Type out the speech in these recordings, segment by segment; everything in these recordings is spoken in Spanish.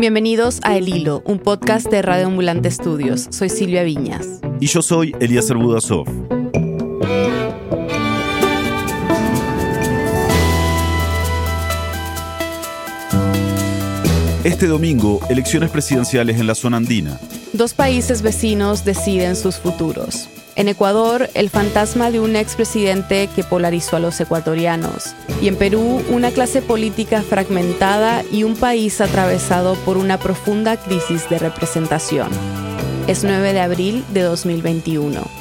Bienvenidos a El Hilo, un podcast de Radio Ambulante Estudios. Soy Silvia Viñas. Y yo soy Elías Budasov. Este domingo, elecciones presidenciales en la zona andina. Dos países vecinos deciden sus futuros. En Ecuador, el fantasma de un expresidente que polarizó a los ecuatorianos. Y en Perú, una clase política fragmentada y un país atravesado por una profunda crisis de representación. Es 9 de abril de 2021.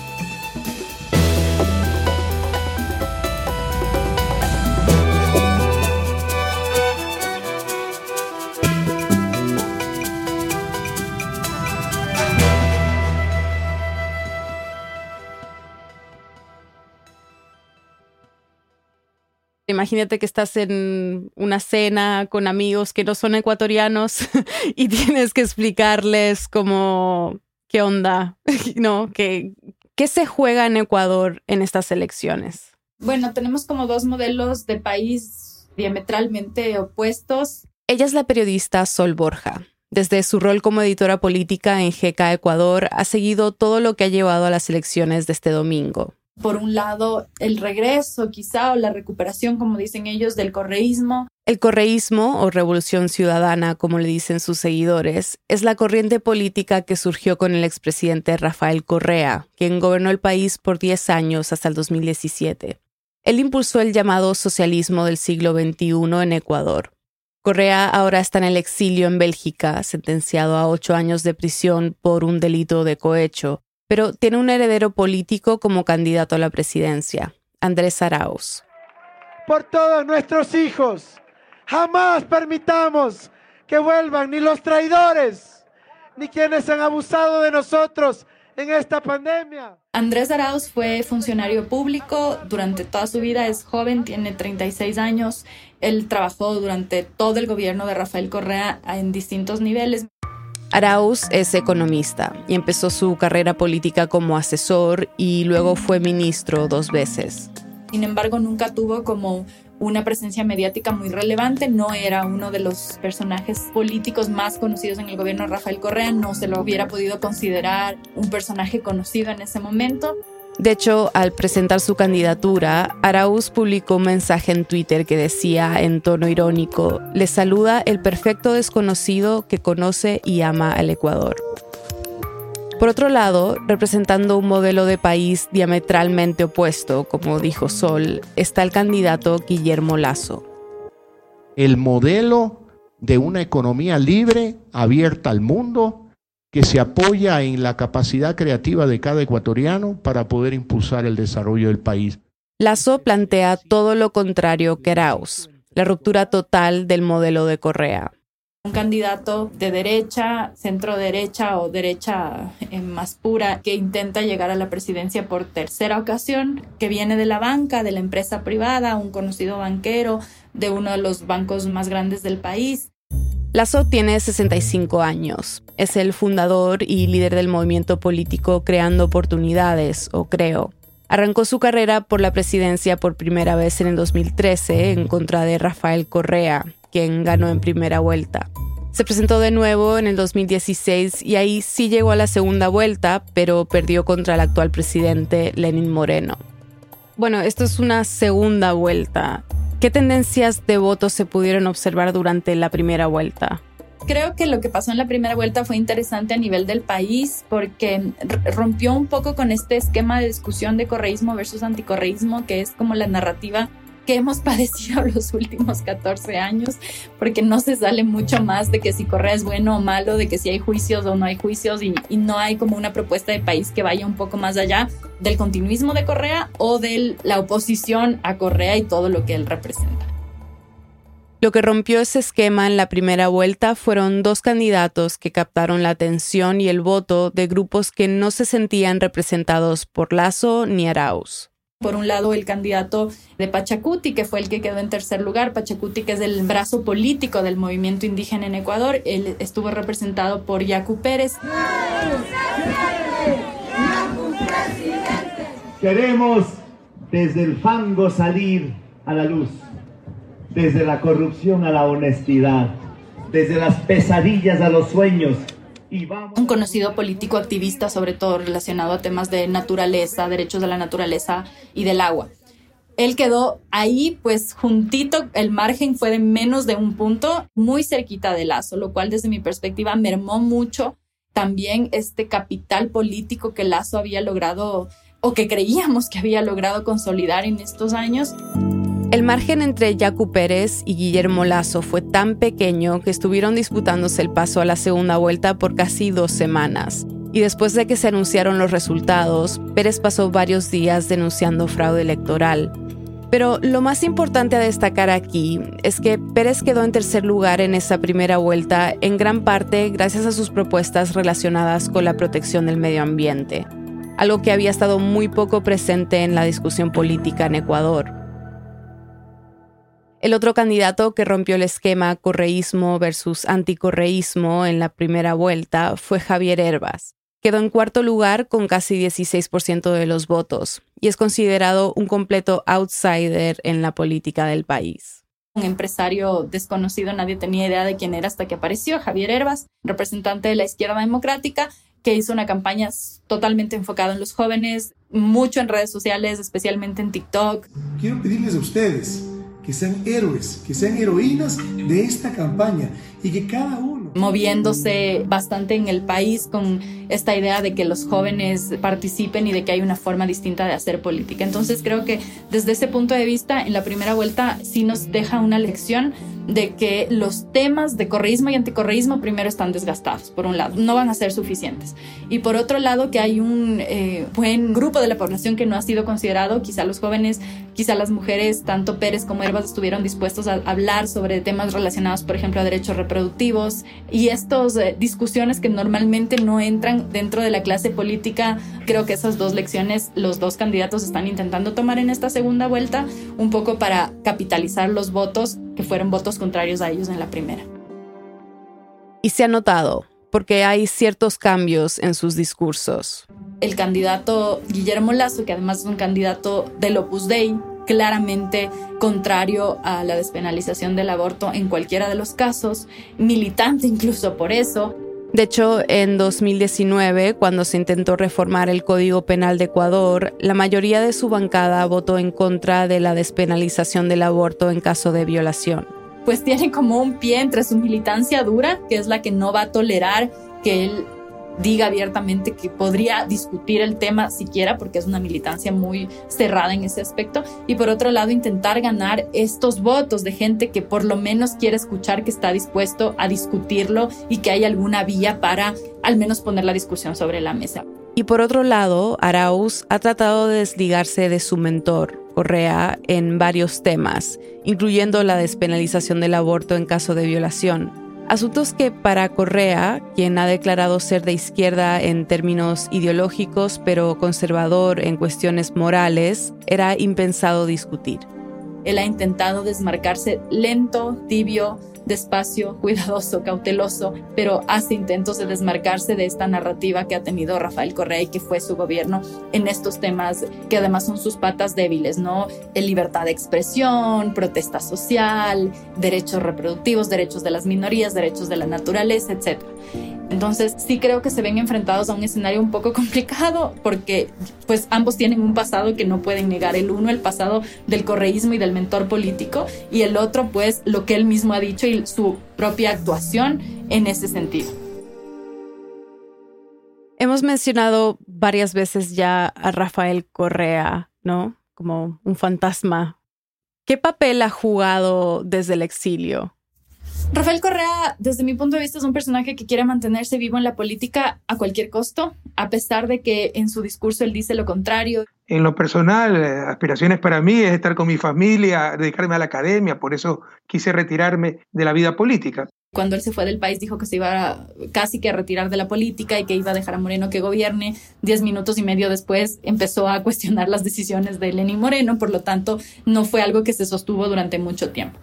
Imagínate que estás en una cena con amigos que no son ecuatorianos y tienes que explicarles cómo, qué onda, ¿no? ¿Qué, ¿Qué se juega en Ecuador en estas elecciones? Bueno, tenemos como dos modelos de país diametralmente opuestos. Ella es la periodista Sol Borja. Desde su rol como editora política en GK Ecuador, ha seguido todo lo que ha llevado a las elecciones de este domingo por un lado, el regreso quizá o la recuperación, como dicen ellos, del correísmo. El correísmo, o revolución ciudadana, como le dicen sus seguidores, es la corriente política que surgió con el expresidente Rafael Correa, quien gobernó el país por 10 años hasta el 2017. Él impulsó el llamado socialismo del siglo XXI en Ecuador. Correa ahora está en el exilio en Bélgica, sentenciado a ocho años de prisión por un delito de cohecho, pero tiene un heredero político como candidato a la presidencia, Andrés Arauz. Por todos nuestros hijos, jamás permitamos que vuelvan ni los traidores, ni quienes han abusado de nosotros en esta pandemia. Andrés Arauz fue funcionario público durante toda su vida, es joven, tiene 36 años. Él trabajó durante todo el gobierno de Rafael Correa en distintos niveles. Arauz es economista y empezó su carrera política como asesor y luego fue ministro dos veces. Sin embargo, nunca tuvo como una presencia mediática muy relevante, no era uno de los personajes políticos más conocidos en el gobierno de Rafael Correa, no se lo hubiera podido considerar un personaje conocido en ese momento. De hecho, al presentar su candidatura, Arauz publicó un mensaje en Twitter que decía en tono irónico, le saluda el perfecto desconocido que conoce y ama al Ecuador. Por otro lado, representando un modelo de país diametralmente opuesto, como dijo Sol, está el candidato Guillermo Lazo. El modelo de una economía libre, abierta al mundo, que se apoya en la capacidad creativa de cada ecuatoriano para poder impulsar el desarrollo del país. Lazo plantea todo lo contrario que Arauz, la ruptura total del modelo de Correa. Un candidato de derecha, centro derecha o derecha eh, más pura que intenta llegar a la presidencia por tercera ocasión, que viene de la banca, de la empresa privada, un conocido banquero de uno de los bancos más grandes del país. Lazo tiene 65 años. Es el fundador y líder del movimiento político Creando Oportunidades, o Creo. Arrancó su carrera por la presidencia por primera vez en el 2013 en contra de Rafael Correa, quien ganó en primera vuelta. Se presentó de nuevo en el 2016 y ahí sí llegó a la segunda vuelta, pero perdió contra el actual presidente Lenin Moreno. Bueno, esto es una segunda vuelta. ¿Qué tendencias de votos se pudieron observar durante la primera vuelta? Creo que lo que pasó en la primera vuelta fue interesante a nivel del país porque rompió un poco con este esquema de discusión de correísmo versus anticorreísmo, que es como la narrativa hemos padecido los últimos 14 años, porque no se sale mucho más de que si Correa es bueno o malo, de que si hay juicios o no hay juicios, y, y no hay como una propuesta de país que vaya un poco más allá del continuismo de Correa o de la oposición a Correa y todo lo que él representa. Lo que rompió ese esquema en la primera vuelta fueron dos candidatos que captaron la atención y el voto de grupos que no se sentían representados por Lazo ni Arauz. Por un lado, el candidato de Pachacuti, que fue el que quedó en tercer lugar. Pachacuti, que es el brazo político del movimiento indígena en Ecuador, él estuvo representado por Yacu Pérez. Queremos desde el fango salir a la luz, desde la corrupción a la honestidad, desde las pesadillas a los sueños. Un conocido político activista, sobre todo relacionado a temas de naturaleza, derechos de la naturaleza y del agua. Él quedó ahí, pues juntito, el margen fue de menos de un punto, muy cerquita de Lazo, lo cual desde mi perspectiva mermó mucho también este capital político que Lazo había logrado o que creíamos que había logrado consolidar en estos años. El margen entre Yacu Pérez y Guillermo Lazo fue tan pequeño que estuvieron disputándose el paso a la segunda vuelta por casi dos semanas. Y después de que se anunciaron los resultados, Pérez pasó varios días denunciando fraude electoral. Pero lo más importante a destacar aquí es que Pérez quedó en tercer lugar en esa primera vuelta en gran parte gracias a sus propuestas relacionadas con la protección del medio ambiente, algo que había estado muy poco presente en la discusión política en Ecuador. El otro candidato que rompió el esquema correísmo versus anticorreísmo en la primera vuelta fue Javier Herbas. Quedó en cuarto lugar con casi 16% de los votos y es considerado un completo outsider en la política del país. Un empresario desconocido, nadie tenía idea de quién era hasta que apareció Javier Herbas, representante de la izquierda democrática, que hizo una campaña totalmente enfocada en los jóvenes, mucho en redes sociales, especialmente en TikTok. Quiero pedirles a ustedes que sean héroes, que sean heroínas de esta campaña y que cada uno... Moviéndose bastante en el país con esta idea de que los jóvenes participen y de que hay una forma distinta de hacer política. Entonces creo que desde ese punto de vista, en la primera vuelta sí nos deja una lección de que los temas de correísmo y anticorreísmo primero están desgastados, por un lado, no van a ser suficientes. Y por otro lado, que hay un eh, buen grupo de la población que no ha sido considerado, quizá los jóvenes, quizá las mujeres, tanto Pérez como Herbas estuvieron dispuestos a hablar sobre temas relacionados, por ejemplo, a derechos reproductivos y estas eh, discusiones que normalmente no entran dentro de la clase política. Creo que esas dos lecciones los dos candidatos están intentando tomar en esta segunda vuelta, un poco para capitalizar los votos que fueron votos contrarios a ellos en la primera. Y se ha notado, porque hay ciertos cambios en sus discursos. El candidato Guillermo Lazo, que además es un candidato del Opus Dei, claramente contrario a la despenalización del aborto en cualquiera de los casos, militante incluso por eso. De hecho, en 2019, cuando se intentó reformar el Código Penal de Ecuador, la mayoría de su bancada votó en contra de la despenalización del aborto en caso de violación. Pues tiene como un pie entre su militancia dura, que es la que no va a tolerar que él diga abiertamente que podría discutir el tema siquiera porque es una militancia muy cerrada en ese aspecto y por otro lado intentar ganar estos votos de gente que por lo menos quiere escuchar que está dispuesto a discutirlo y que hay alguna vía para al menos poner la discusión sobre la mesa. Y por otro lado, Arauz ha tratado de desligarse de su mentor, Correa, en varios temas, incluyendo la despenalización del aborto en caso de violación Asuntos que para Correa, quien ha declarado ser de izquierda en términos ideológicos, pero conservador en cuestiones morales, era impensado discutir. Él ha intentado desmarcarse lento, tibio, despacio, cuidadoso, cauteloso, pero hace intentos de desmarcarse de esta narrativa que ha tenido Rafael Correa y que fue su gobierno en estos temas que además son sus patas débiles, ¿no? Libertad de expresión, protesta social, derechos reproductivos, derechos de las minorías, derechos de la naturaleza, etc. Entonces sí creo que se ven enfrentados a un escenario un poco complicado porque pues ambos tienen un pasado que no pueden negar. El uno el pasado del correísmo y del mentor político y el otro pues lo que él mismo ha dicho y su propia actuación en ese sentido. Hemos mencionado varias veces ya a Rafael Correa, ¿no? Como un fantasma. ¿Qué papel ha jugado desde el exilio? Rafael Correa, desde mi punto de vista, es un personaje que quiere mantenerse vivo en la política a cualquier costo, a pesar de que en su discurso él dice lo contrario. En lo personal, eh, aspiraciones para mí es estar con mi familia, dedicarme a la academia, por eso quise retirarme de la vida política. Cuando él se fue del país dijo que se iba casi que a retirar de la política y que iba a dejar a Moreno que gobierne. Diez minutos y medio después empezó a cuestionar las decisiones de Lenín Moreno, por lo tanto no fue algo que se sostuvo durante mucho tiempo.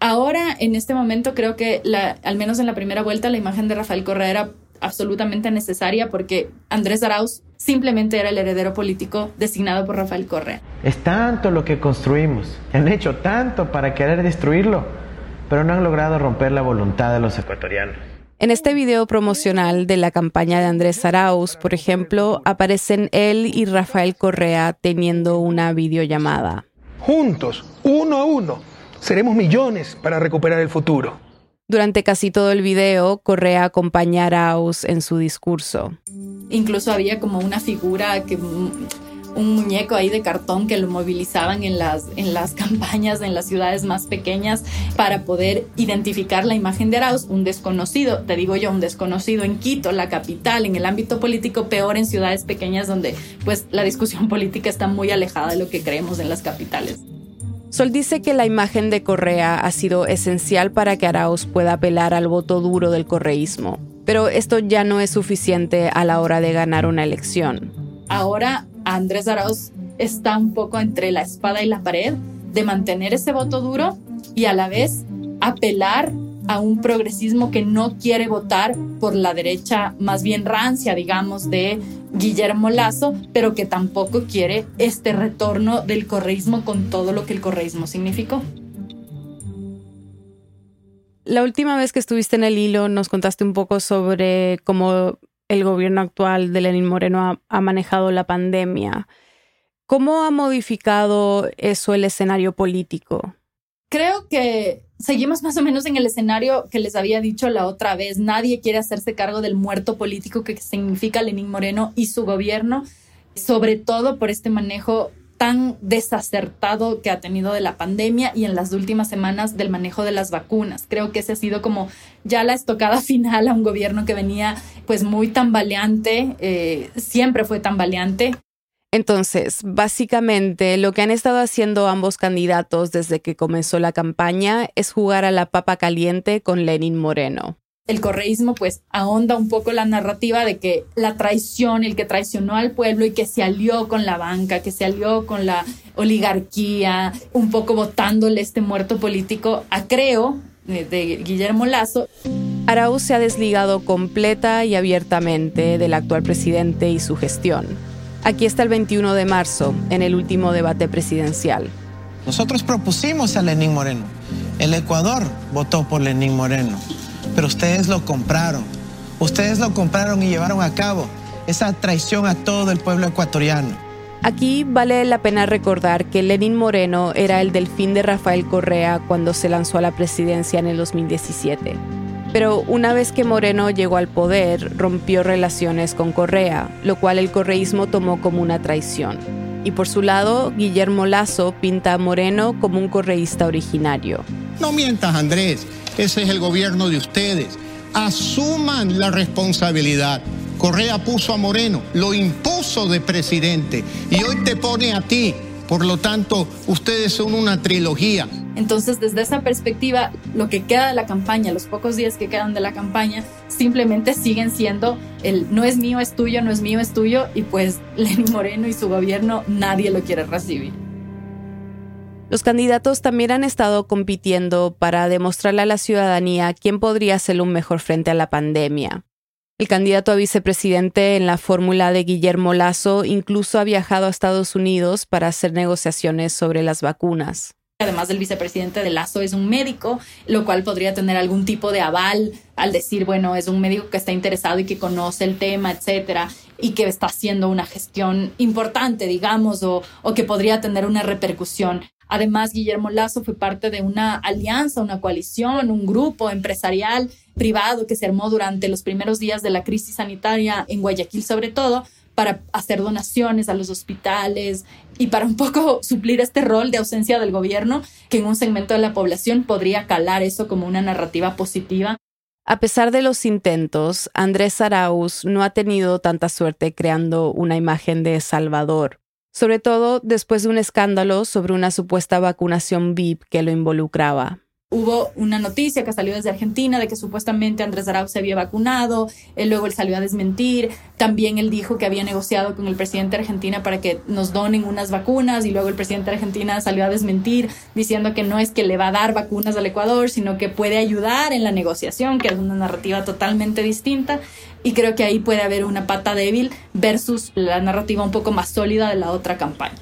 Ahora, en este momento, creo que la, al menos en la primera vuelta, la imagen de Rafael Correa era absolutamente necesaria porque Andrés Arauz simplemente era el heredero político designado por Rafael Correa. Es tanto lo que construimos, han hecho tanto para querer destruirlo pero no han logrado romper la voluntad de los ecuatorianos. En este video promocional de la campaña de Andrés Arauz, por ejemplo, aparecen él y Rafael Correa teniendo una videollamada. Juntos, uno a uno, seremos millones para recuperar el futuro. Durante casi todo el video, Correa acompaña a Arauz en su discurso. Incluso había como una figura que un muñeco ahí de cartón que lo movilizaban en las, en las campañas en las ciudades más pequeñas para poder identificar la imagen de Arauz, un desconocido, te digo yo, un desconocido en Quito, la capital, en el ámbito político, peor en ciudades pequeñas donde pues la discusión política está muy alejada de lo que creemos en las capitales. Sol dice que la imagen de Correa ha sido esencial para que Arauz pueda apelar al voto duro del correísmo, pero esto ya no es suficiente a la hora de ganar una elección. Ahora Andrés Arauz está un poco entre la espada y la pared de mantener ese voto duro y a la vez apelar a un progresismo que no quiere votar por la derecha más bien rancia, digamos, de Guillermo Lazo, pero que tampoco quiere este retorno del correísmo con todo lo que el correísmo significó. La última vez que estuviste en el hilo nos contaste un poco sobre cómo el gobierno actual de Lenín Moreno ha, manejado la pandemia. ¿Cómo ha modificado eso el escenario político? Creo que seguimos más o menos en el escenario que les había dicho la otra vez. Nadie quiere hacerse cargo del muerto político que significa Lenín Moreno y su gobierno, sobre todo por este manejo tan desacertado que ha tenido de la pandemia y en las últimas semanas del manejo de las vacunas. Creo que ese ha sido como ya la estocada final a un gobierno que venía pues muy tambaleante, eh, siempre fue tambaleante. Entonces, básicamente lo que han estado haciendo ambos candidatos desde que comenzó la campaña es jugar a la papa caliente con Lenin Moreno el correísmo pues ahonda un poco la narrativa de que la traición, el que traicionó al pueblo y que se alió con la banca, que se alió con la oligarquía, un poco votándole este muerto político a Creo de, Guillermo Lazo. Arauz se ha desligado completa y abiertamente del actual presidente y su gestión. Aquí está el 21 de marzo, en el último debate presidencial. Nosotros propusimos a Lenín Moreno. El Ecuador votó por Lenín Moreno pero ustedes lo compraron. Ustedes lo compraron y llevaron a cabo esa traición a todo el pueblo ecuatoriano. Aquí vale la pena recordar que Lenín Moreno era el delfín de Rafael Correa cuando se lanzó a la presidencia en el 2017. Pero una vez que Moreno llegó al poder, rompió relaciones con Correa, lo cual el correísmo tomó como una traición. Y por su lado, Guillermo Lazo pinta a Moreno como un correísta originario. No mientas, Andrés. Ese es el gobierno de ustedes. Asuman la responsabilidad. Correa puso a Moreno, lo impuso de presidente y hoy te pone a ti. Por lo tanto, ustedes son una trilogía. Entonces, desde esa perspectiva, lo que queda de la campaña, los pocos días que quedan de la campaña, simplemente siguen siendo el no es mío, es tuyo, no es mío, es tuyo, y pues Lenín Moreno y su gobierno nadie lo quiere recibir. Los candidatos también han estado compitiendo para demostrarle a la ciudadanía quién podría ser un mejor frente a la pandemia. El candidato a vicepresidente en la fórmula de Guillermo Lazo incluso ha viajado a Estados Unidos para hacer negociaciones sobre las vacunas. Además del vicepresidente de Lazo es un médico, lo cual podría tener algún tipo de aval al decir, bueno, es un médico que está interesado y que conoce el tema, etcétera, y que está haciendo una gestión importante, digamos, o, o que podría tener una repercusión. Además, Guillermo Lazo fue parte de una alianza, una coalición, un grupo empresarial privado que se armó durante los primeros días de la crisis sanitaria en Guayaquil sobre todo para hacer donaciones a los hospitales y para un poco suplir este rol de ausencia del gobierno que en un segmento de la población podría calar eso como una narrativa positiva. A pesar de los intentos, Andrés Arauz no ha tenido tanta suerte creando una imagen de Salvador sobre todo después de un escándalo sobre una supuesta vacunación VIP que lo involucraba. Hubo una noticia que salió desde Argentina de que supuestamente Andrés Arauz se había vacunado, luego él salió a desmentir, también él dijo que había negociado con el presidente de Argentina para que nos donen unas vacunas y luego el presidente de Argentina salió a desmentir diciendo que no es que le va a dar vacunas al Ecuador, sino que puede ayudar en la negociación, que es una narrativa totalmente distinta y creo que ahí puede haber una pata débil versus la narrativa un poco más sólida de la otra campaña.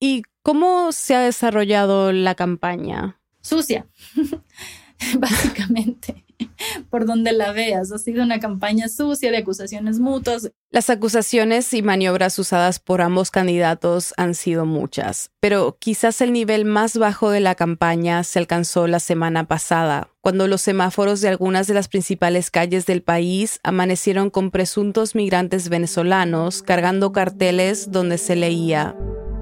¿Y cómo se ha desarrollado la campaña? Sucia. básicamente, por donde la veas. Ha sido una campaña sucia de acusaciones mutuas. Las acusaciones y maniobras usadas por ambos candidatos han sido muchas, pero quizás el nivel más bajo de la campaña se alcanzó la semana pasada, cuando los semáforos de algunas de las principales calles del país amanecieron con presuntos migrantes venezolanos cargando carteles donde se leía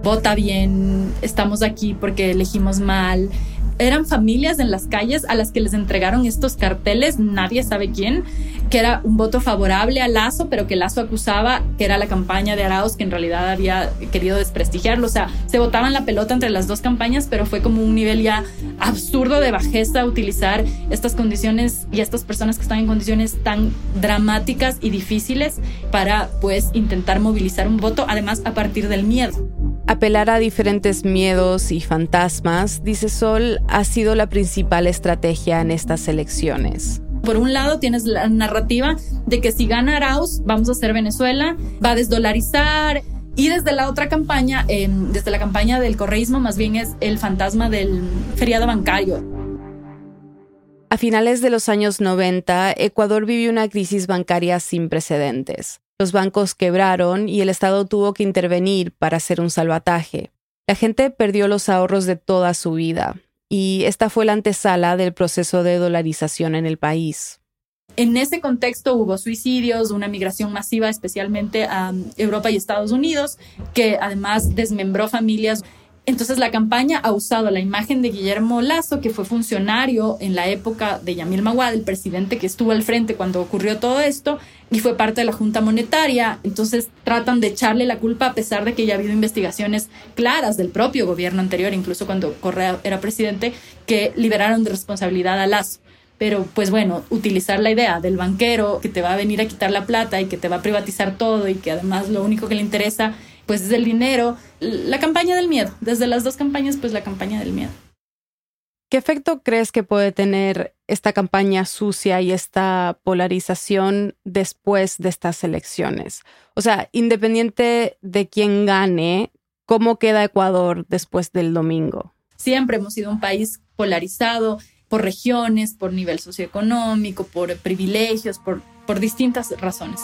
Vota bien, estamos aquí porque elegimos mal, eran familias en las calles a las que les entregaron estos carteles, nadie sabe quién, que era un voto favorable a Lazo, pero que Lazo acusaba que era la campaña de Arauz que en realidad había querido desprestigiarlo. O sea, se votaban la pelota entre las dos campañas, pero fue como un nivel ya absurdo de bajeza utilizar estas condiciones y estas personas que están en condiciones tan dramáticas y difíciles para pues intentar movilizar un voto, además a partir del miedo. Apelar a diferentes miedos y fantasmas, dice Sol, ha sido la principal estrategia en estas elecciones. Por un lado tienes la narrativa de que si gana Arauz, vamos a hacer Venezuela, va a desdolarizar. Y desde la otra campaña, em, desde la campaña del correísmo, más bien es el fantasma del feriado bancario. A finales de los años 90, Ecuador vivió una crisis bancaria sin precedentes. Los bancos quebraron y el Estado tuvo que intervenir para hacer un salvataje. La gente perdió los ahorros de toda su vida y esta fue la antesala del proceso de dolarización en el país. En ese contexto hubo suicidios, una migración masiva especialmente a Europa y Estados Unidos, que además desmembró familias entonces la campaña ha usado la imagen de Guillermo Lazo, que fue funcionario en la época de Yamil Maguad, el presidente que estuvo al frente cuando ocurrió todo esto, y fue parte de la Junta Monetaria. Entonces tratan de echarle la culpa a pesar de que ya ha habido investigaciones claras del propio gobierno anterior, incluso cuando Correa era presidente, que liberaron de responsabilidad a Lazo. Pero pues bueno, utilizar la idea del banquero que te va a venir a quitar la plata y que te va a privatizar todo y que además lo único que le interesa pues es el dinero, la campaña del miedo, desde las dos campañas pues la campaña del miedo. ¿Qué efecto crees que puede tener esta campaña sucia y esta polarización después de estas elecciones? O sea, independiente de quién gane, ¿cómo queda Ecuador después del domingo? Siempre hemos sido un país polarizado por regiones, por nivel socioeconómico, por privilegios, por, por distintas razones.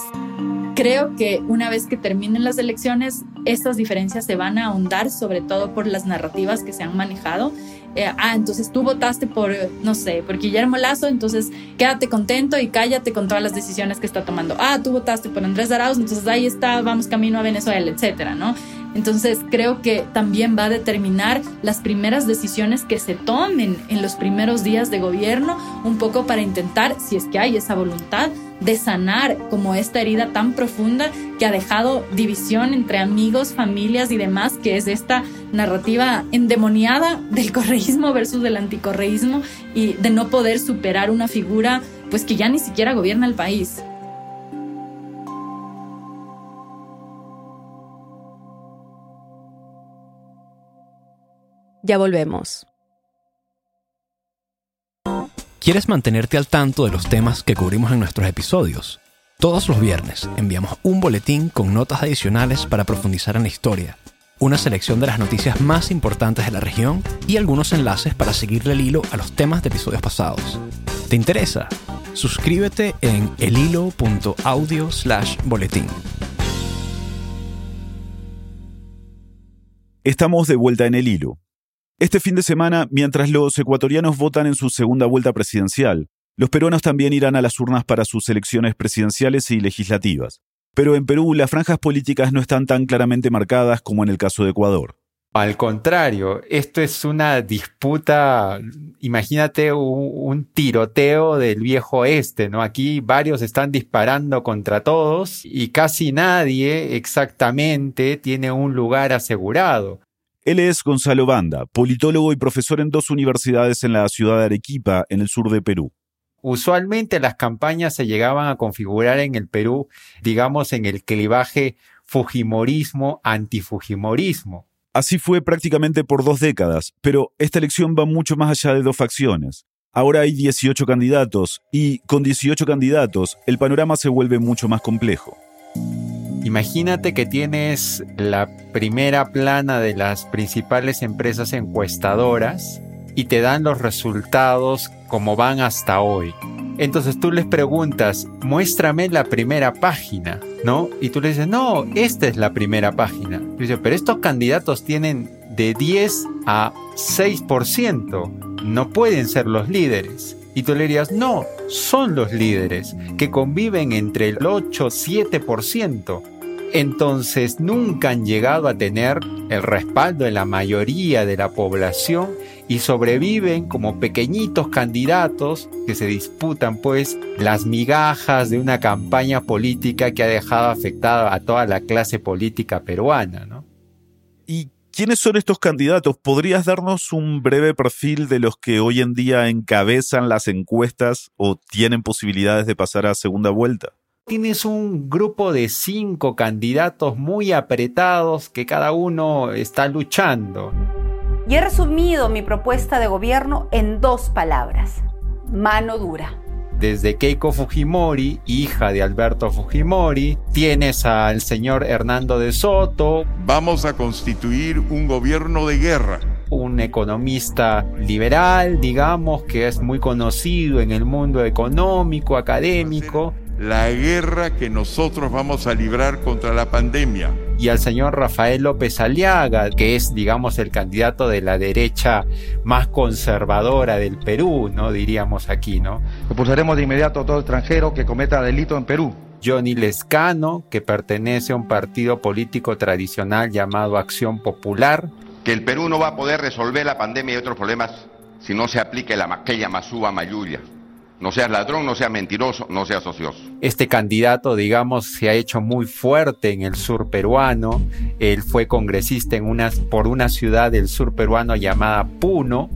Creo que una vez que terminen las elecciones, estas diferencias se van a ahondar, sobre todo por las narrativas que se han manejado. Eh, ah, entonces tú votaste por, no sé, por Guillermo Lazo, entonces quédate contento y cállate con todas las decisiones que está tomando. Ah, tú votaste por Andrés Arauz, entonces ahí está, vamos camino a Venezuela, etcétera, ¿no? Entonces creo que también va a determinar las primeras decisiones que se tomen en los primeros días de gobierno, un poco para intentar, si es que hay esa voluntad, de sanar como esta herida tan profunda que ha dejado división entre amigos, familias y demás, que es esta narrativa endemoniada del correísmo versus del anticorreísmo y de no poder superar una figura pues que ya ni siquiera gobierna el país. Ya volvemos. ¿Quieres mantenerte al tanto de los temas que cubrimos en nuestros episodios? Todos los viernes enviamos un boletín con notas adicionales para profundizar en la historia, una selección de las noticias más importantes de la región y algunos enlaces para seguirle el hilo a los temas de episodios pasados. ¿Te interesa? Suscríbete en elhilo.audio slash boletín. Estamos de vuelta en el hilo. Este fin de semana, mientras los ecuatorianos votan en su segunda vuelta presidencial, los peruanos también irán a las urnas para sus elecciones presidenciales y legislativas. Pero en Perú las franjas políticas no están tan claramente marcadas como en el caso de Ecuador. Al contrario, esto es una disputa, imagínate un, tiroteo del viejo oeste, ¿no? Aquí varios están disparando contra todos y casi nadie exactamente tiene un lugar asegurado. Él es Gonzalo Banda, politólogo y profesor en dos universidades en la ciudad de Arequipa, en el sur de Perú. Usualmente las campañas se llegaban a configurar en el Perú, digamos, en el clivaje Fujimorismo-antifujimorismo. Así fue prácticamente por dos décadas, pero esta elección va mucho más allá de dos facciones. Ahora hay 18 candidatos y con 18 candidatos el panorama se vuelve mucho más complejo. Imagínate que tienes la primera plana de las principales empresas encuestadoras y te dan los resultados como van hasta hoy. Entonces tú les preguntas, muéstrame la primera página, ¿no? Y tú le dices, no, esta es la primera página. Pero estos candidatos tienen de 10 a 6%, no pueden ser los líderes. Y tú le dirías, no, son los líderes, que conviven entre el 8 y 7% entonces nunca han llegado a tener el respaldo de la mayoría de la población y sobreviven como pequeñitos candidatos que se disputan pues las migajas de una campaña política que ha dejado afectada a toda la clase política peruana, ¿no? ¿Y quiénes son estos candidatos? ¿Podrías darnos un breve perfil de los que hoy en día encabezan las encuestas o tienen posibilidades de pasar a segunda vuelta? Tienes un grupo de cinco candidatos muy apretados que cada uno está luchando. Y he resumido mi propuesta de gobierno en dos palabras, mano dura. Desde Keiko Fujimori, hija de Alberto Fujimori, tienes al señor Hernando de Soto. Vamos a constituir un gobierno de guerra un economista liberal, digamos, que es muy conocido en el mundo económico, académico la guerra que nosotros vamos a librar contra la pandemia. Y al señor Rafael López Aliaga, que es, digamos, el candidato de la derecha más conservadora del Perú, ¿no? Diríamos aquí, ¿no? Expulsaremos de inmediato a todo extranjero que cometa delito en Perú. Johnny Lescano, que pertenece a un partido político tradicional llamado Acción Popular. Que el Perú no va a poder resolver la pandemia y otros problemas si no se aplique la maquella masúa mayulia. No seas ladrón, no seas mentiroso, no seas ocioso. Este candidato, digamos, se ha hecho muy fuerte en el sur peruano. Él fue congresista en una, por una ciudad del sur peruano llamada Puno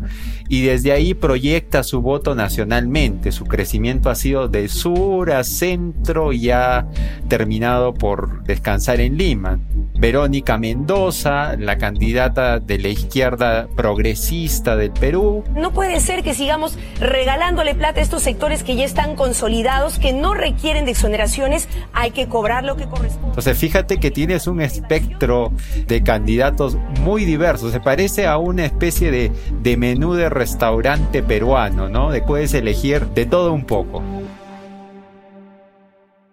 y desde ahí proyecta su voto nacionalmente. Su crecimiento ha sido de sur a centro y ha terminado por descansar en Lima. Verónica Mendoza, la candidata de la izquierda progresista del Perú. No puede ser que sigamos regalándole plata a estos sectores que ya están consolidados, que no requieren de exoneraciones, hay que cobrar lo que corresponde. Entonces fíjate que tienes un espectro de candidatos muy diversos, se parece a una especie de, de menú de restaurante peruano, ¿no? De puedes elegir de todo un poco.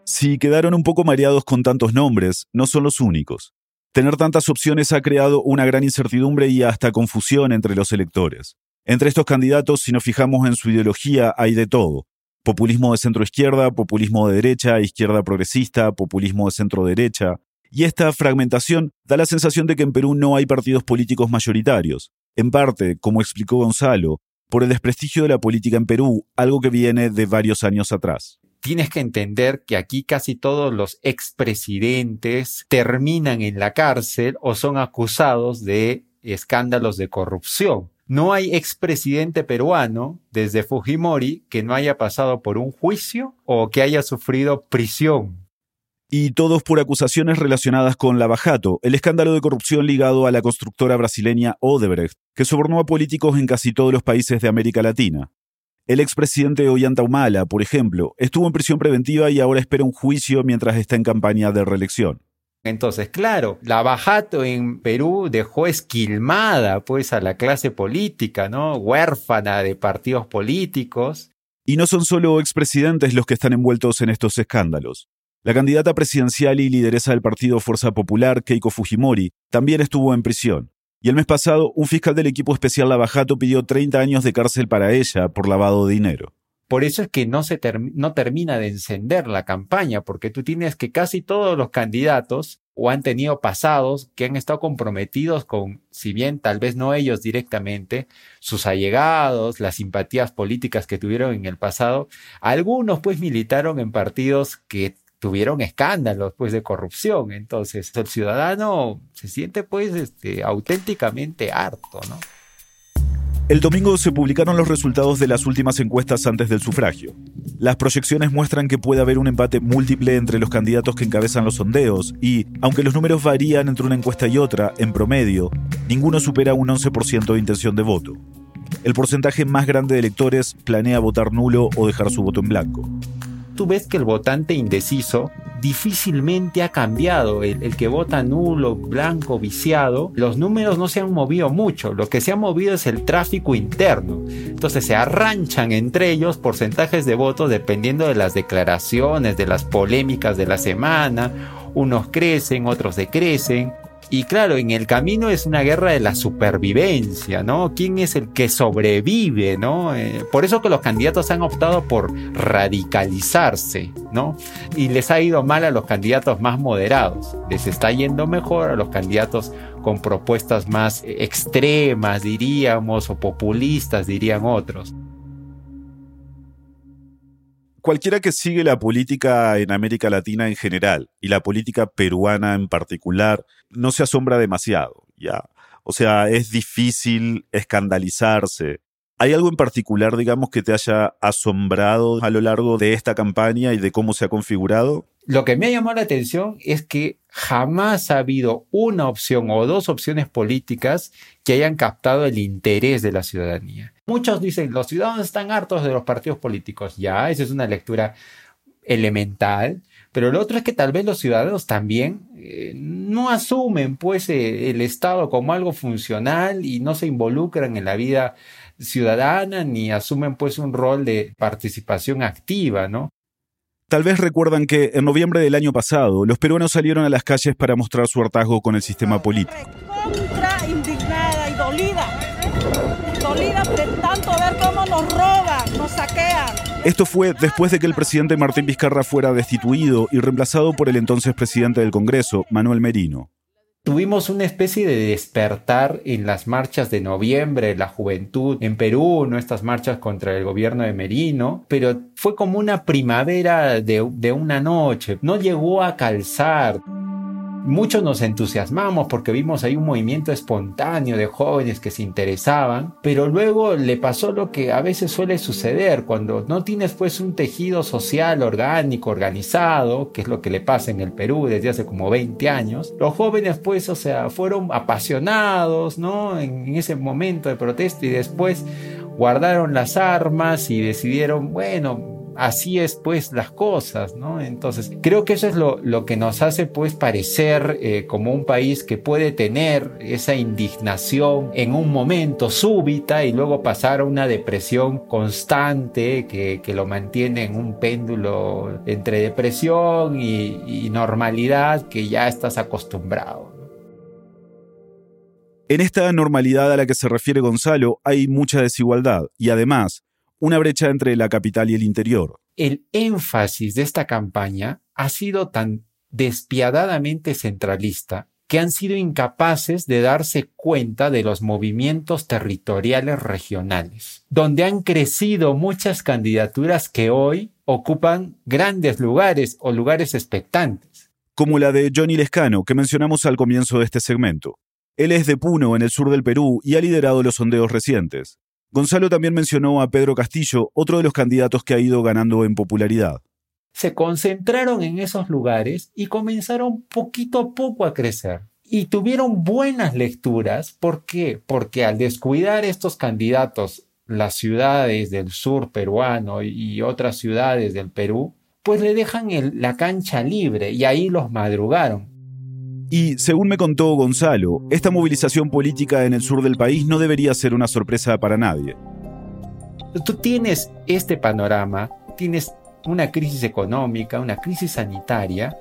Si quedaron un poco mareados con tantos nombres, no son los únicos. Tener tantas opciones ha creado una gran incertidumbre y hasta confusión entre los electores. Entre estos candidatos, si nos fijamos en su ideología, hay de todo. Populismo de centro izquierda, populismo de derecha, izquierda progresista, populismo de centro derecha. Y esta fragmentación da la sensación de que en Perú no hay partidos políticos mayoritarios. En parte, como explicó Gonzalo, por el desprestigio de la política en Perú, algo que viene de varios años atrás tienes que entender que aquí casi todos los expresidentes terminan en la cárcel o son acusados de escándalos de corrupción. No hay expresidente peruano desde Fujimori que no haya pasado por un juicio o que haya sufrido prisión. Y todos por acusaciones relacionadas con Lavajato, el escándalo de corrupción ligado a la constructora brasileña Odebrecht, que sobornó a políticos en casi todos los países de América Latina. El expresidente Ollanta Humala, por ejemplo, estuvo en prisión preventiva y ahora espera un juicio mientras está en campaña de reelección. Entonces, claro, la Bajato en Perú dejó esquilmada pues a la clase política, ¿no? Huérfana de partidos políticos. Y no son solo expresidentes los que están envueltos en estos escándalos. La candidata presidencial y lideresa del partido Fuerza Popular, Keiko Fujimori, también estuvo en prisión. Y el mes pasado, un fiscal del equipo especial Lavajato pidió 30 años de cárcel para ella por lavado de dinero. Por eso es que no, se no termina de encender la campaña, porque tú tienes que casi todos los candidatos o han tenido pasados que han estado comprometidos con, si bien tal vez no ellos directamente, sus allegados, las simpatías políticas que tuvieron en el pasado, algunos pues militaron en partidos que tuvieron escándalos pues de corrupción. Entonces el ciudadano se siente pues este, auténticamente harto, ¿no? El domingo se publicaron los resultados de las últimas encuestas antes del sufragio. Las proyecciones muestran que puede haber un empate múltiple entre los candidatos que encabezan los sondeos y, aunque los números varían entre una encuesta y otra, en promedio, ninguno supera un 11% de intención de voto. El porcentaje más grande de electores planea votar nulo o dejar su voto en blanco tú ves que el votante indeciso difícilmente ha cambiado. El, que vota nulo, blanco, viciado, los números no se han movido mucho. Lo que se ha movido es el tráfico interno. Entonces se arranchan entre ellos porcentajes de votos dependiendo de las declaraciones, de las polémicas de la semana. Unos crecen, otros decrecen. Y claro, en el camino es una guerra de la supervivencia, ¿no? ¿Quién es el que sobrevive, ¿no? Eh, por eso que los candidatos han optado por radicalizarse, ¿no? Y les ha ido mal a los candidatos más moderados. Les está yendo mejor a los candidatos con propuestas más extremas, diríamos, o populistas, dirían otros cualquiera que sigue la política en América Latina en general y la política peruana en particular no se asombra demasiado, ¿ya? O sea, es difícil escandalizarse. ¿Hay algo en particular, digamos, que te haya asombrado a lo largo de esta campaña y de cómo se ha configurado? Lo que me ha llamado la atención es que jamás ha habido una opción o dos opciones políticas que hayan captado el interés de la ciudadanía. Muchos dicen, los ciudadanos están hartos de los partidos políticos. Ya, esa es una lectura elemental. Pero lo otro es que tal vez los ciudadanos también eh, no asumen pues eh, el Estado como algo funcional y no se involucran en la vida ciudadana ni asumen pues un rol de participación activa, ¿no? Tal vez recuerdan que en noviembre del año pasado los peruanos salieron a las calles para mostrar su hartazgo con el sistema político. Contra, indignada y dolida. Dolida de tanto ver cómo nos roban, nos saquean. Esto fue después de que el presidente Martín Vizcarra fuera destituido y reemplazado por el entonces presidente del Congreso, Manuel Merino. Tuvimos una especie de despertar en las marchas de noviembre, la juventud en Perú, ¿no? estas marchas contra el gobierno de Merino, pero fue como una primavera de, de una noche, no llegó a calzar. Muchos nos entusiasmamos porque vimos ahí un movimiento espontáneo de jóvenes que se interesaban, pero luego le pasó lo que a veces suele suceder cuando no tienes pues un tejido social orgánico, organizado, que es lo que le pasa en el Perú desde hace como 20 años. Los jóvenes pues, o sea, fueron apasionados, ¿no? En ese momento de protesta y después guardaron las armas y decidieron, bueno, así es pues las cosas, ¿no? Entonces, creo que eso es lo, que nos hace pues parecer eh, como un país que puede tener esa indignación en un momento súbita y luego pasar a una depresión constante que, lo mantiene en un péndulo entre depresión y normalidad que ya estás acostumbrado. En esta normalidad a la que se refiere Gonzalo hay mucha desigualdad y además una brecha entre la capital y el interior. El énfasis de esta campaña ha sido tan despiadadamente centralista que han sido incapaces de darse cuenta de los movimientos territoriales regionales, donde han crecido muchas candidaturas que hoy ocupan grandes lugares o lugares expectantes. Como la de Johnny Lescano, que mencionamos al comienzo de este segmento. Él es de Puno, en el sur del Perú, y ha liderado los sondeos recientes. Gonzalo también mencionó a Pedro Castillo, otro de los candidatos que ha ido ganando en popularidad. Se concentraron en esos lugares y comenzaron poquito a poco a crecer. Y tuvieron buenas lecturas. ¿Por qué? Porque al descuidar estos candidatos las ciudades del sur peruano y otras ciudades del Perú, pues le dejan la cancha libre y ahí los madrugaron. Y, según me contó Gonzalo, esta movilización política en el sur del país no debería ser una sorpresa para nadie. Tú tienes este panorama, tienes una crisis económica, una crisis sanitaria,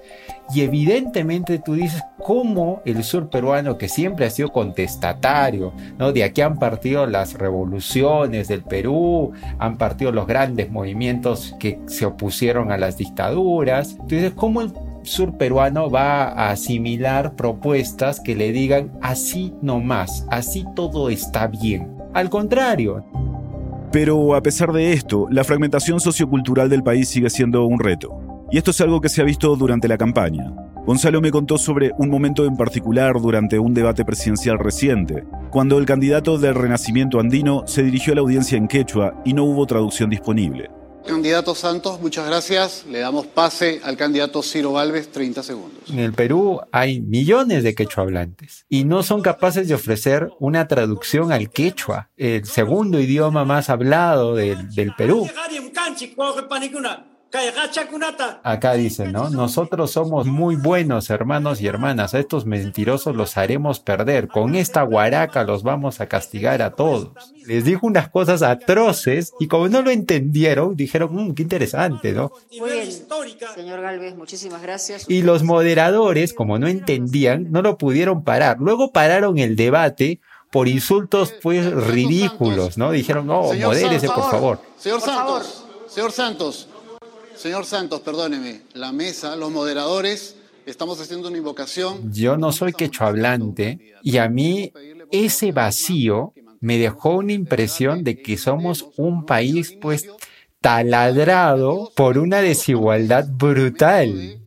y evidentemente tú dices cómo el sur peruano, que siempre ha sido contestatario, ¿no? de aquí han partido las revoluciones del Perú, han partido los grandes movimientos que se opusieron a las dictaduras, tú dices cómo el sur peruano va a asimilar propuestas que le digan así no más, así todo está bien. Al contrario. Pero a pesar de esto, la fragmentación sociocultural del país sigue siendo un reto. Y esto es algo que se ha visto durante la campaña. Gonzalo me contó sobre un momento en particular durante un debate presidencial reciente, cuando el candidato del Renacimiento andino se dirigió a la audiencia en quechua y no hubo traducción disponible. Candidato Santos, muchas gracias. Le damos pase al candidato Ciro Valves, 30 segundos. En el Perú hay millones de quechua hablantes y no son capaces de ofrecer una traducción al quechua, el segundo idioma más hablado del, del Perú. Acá dice, ¿no? Nosotros somos muy buenos hermanos y hermanas. A estos mentirosos los haremos perder. Con esta guaraca los vamos a castigar a todos. Les dijo unas cosas atroces y como no lo entendieron, dijeron, mmm, qué interesante, ¿no? Muy bien, señor Galvez, muchísimas gracias. Y los moderadores, como no entendían, no lo pudieron parar. Luego pararon el debate por insultos pues ridículos, ¿no? Dijeron, no, modérese, por favor. Señor Santos, señor Santos, señor Santos, perdóneme, la mesa, los moderadores, estamos haciendo una invocación. Yo no soy quechua hablante y a mí ese vacío me dejó una impresión de que somos un país pues taladrado por una desigualdad brutal.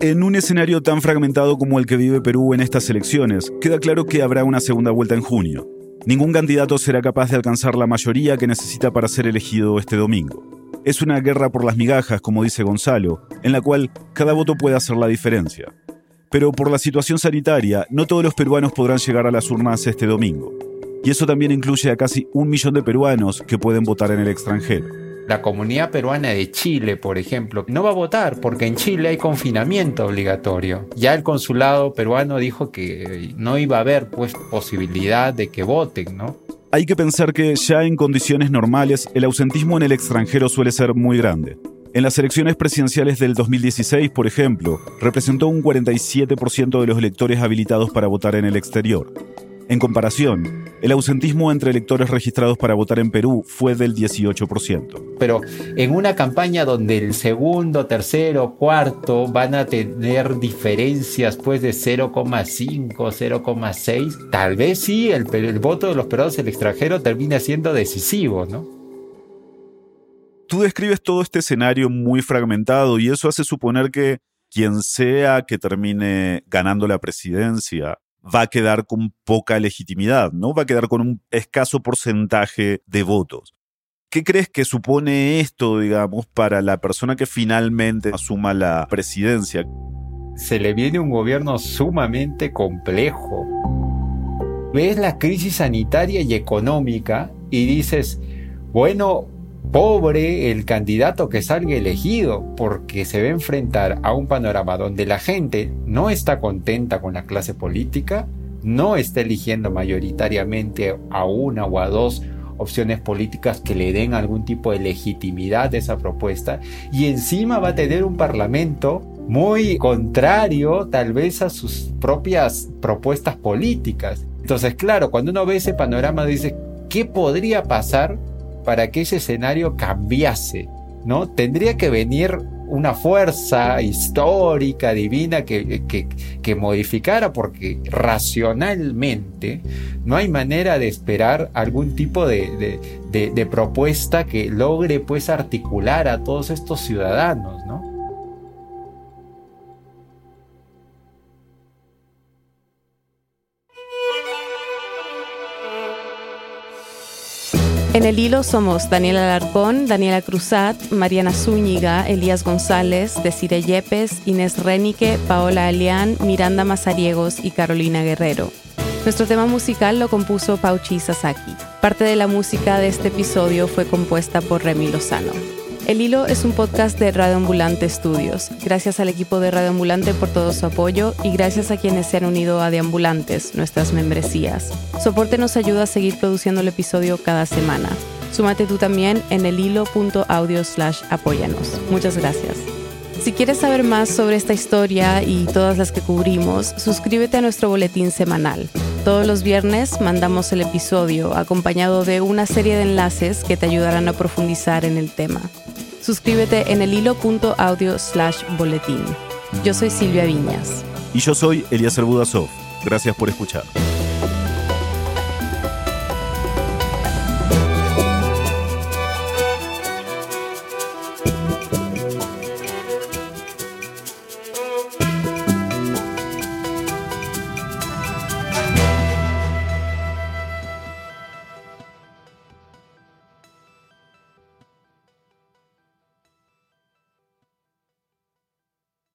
En un escenario tan fragmentado como el que vive Perú en estas elecciones, queda claro que habrá una segunda vuelta en junio. Ningún candidato será capaz de alcanzar la mayoría que necesita para ser elegido este domingo. Es una guerra por las migajas, como dice Gonzalo, en la cual cada voto puede hacer la diferencia. Pero por la situación sanitaria, no todos los peruanos podrán llegar a las urnas este domingo. Y eso también incluye a casi un millón de peruanos que pueden votar en el extranjero. La comunidad peruana de Chile, por ejemplo, no va a votar porque en Chile hay confinamiento obligatorio. Ya el consulado peruano dijo que no iba a haber pues posibilidad de que voten, ¿no? Hay que pensar que ya en condiciones normales el ausentismo en el extranjero suele ser muy grande. En las elecciones presidenciales del 2016, por ejemplo, representó un 47% de los electores habilitados para votar en el exterior. En comparación, el ausentismo entre electores registrados para votar en Perú fue del 18%. Pero en una campaña donde el segundo, tercero, cuarto van a tener diferencias pues de 0,5, 0,6, tal vez sí el, el voto de los peruanos en el extranjero termina siendo decisivo, ¿no? Tú describes todo este escenario muy fragmentado y eso hace suponer que quien sea que termine ganando la presidencia va a quedar con poca legitimidad, ¿no? Va a quedar con un escaso porcentaje de votos. ¿Qué crees que supone esto, digamos, para la persona que finalmente asuma la presidencia? Se le viene un gobierno sumamente complejo. Ves la crisis sanitaria y económica y dices, bueno, pobre el candidato que salga elegido, porque se va a enfrentar a un panorama donde la gente no está contenta con la clase política, no está eligiendo mayoritariamente a una o a dos opciones políticas que le den algún tipo de legitimidad a esa propuesta y encima va a tener un parlamento muy contrario tal vez a sus propias propuestas políticas. Entonces, claro, cuando uno ve ese panorama dice, ¿qué podría pasar para que ese escenario cambiase, ¿no? Tendría que venir una fuerza histórica, divina, que, que, modificara, porque racionalmente no hay manera de esperar algún tipo de, de, propuesta que logre pues articular a todos estos ciudadanos, ¿no? En el hilo somos Daniela Alarcón, Daniela Cruzat, Mariana Zúñiga, Elías González, Desire Yepes, Inés Renique, Paola Alián, Miranda Mazariegos y Carolina Guerrero. Nuestro tema musical lo compuso Pauchi Sasaki. Parte de la música de este episodio fue compuesta por Remy Lozano. El Hilo es un podcast de Radio Ambulante Estudios. Gracias al equipo de Radio Ambulante por todo su apoyo y gracias a quienes se han unido a Deambulantes, nuestras membresías. Soporte nos ayuda a seguir produciendo el episodio cada semana. Súmate tú también en el hilo.audio slash apóyanos. Muchas gracias. Si quieres saber más sobre esta historia y todas las que cubrimos, suscríbete a nuestro boletín semanal. Todos los viernes mandamos el episodio acompañado de una serie de enlaces que te ayudarán a profundizar en el tema. Suscríbete en el hilo.audio slash boletín. Yo soy Silvia Viñas. Y yo soy Elías Budasov. Gracias por escuchar.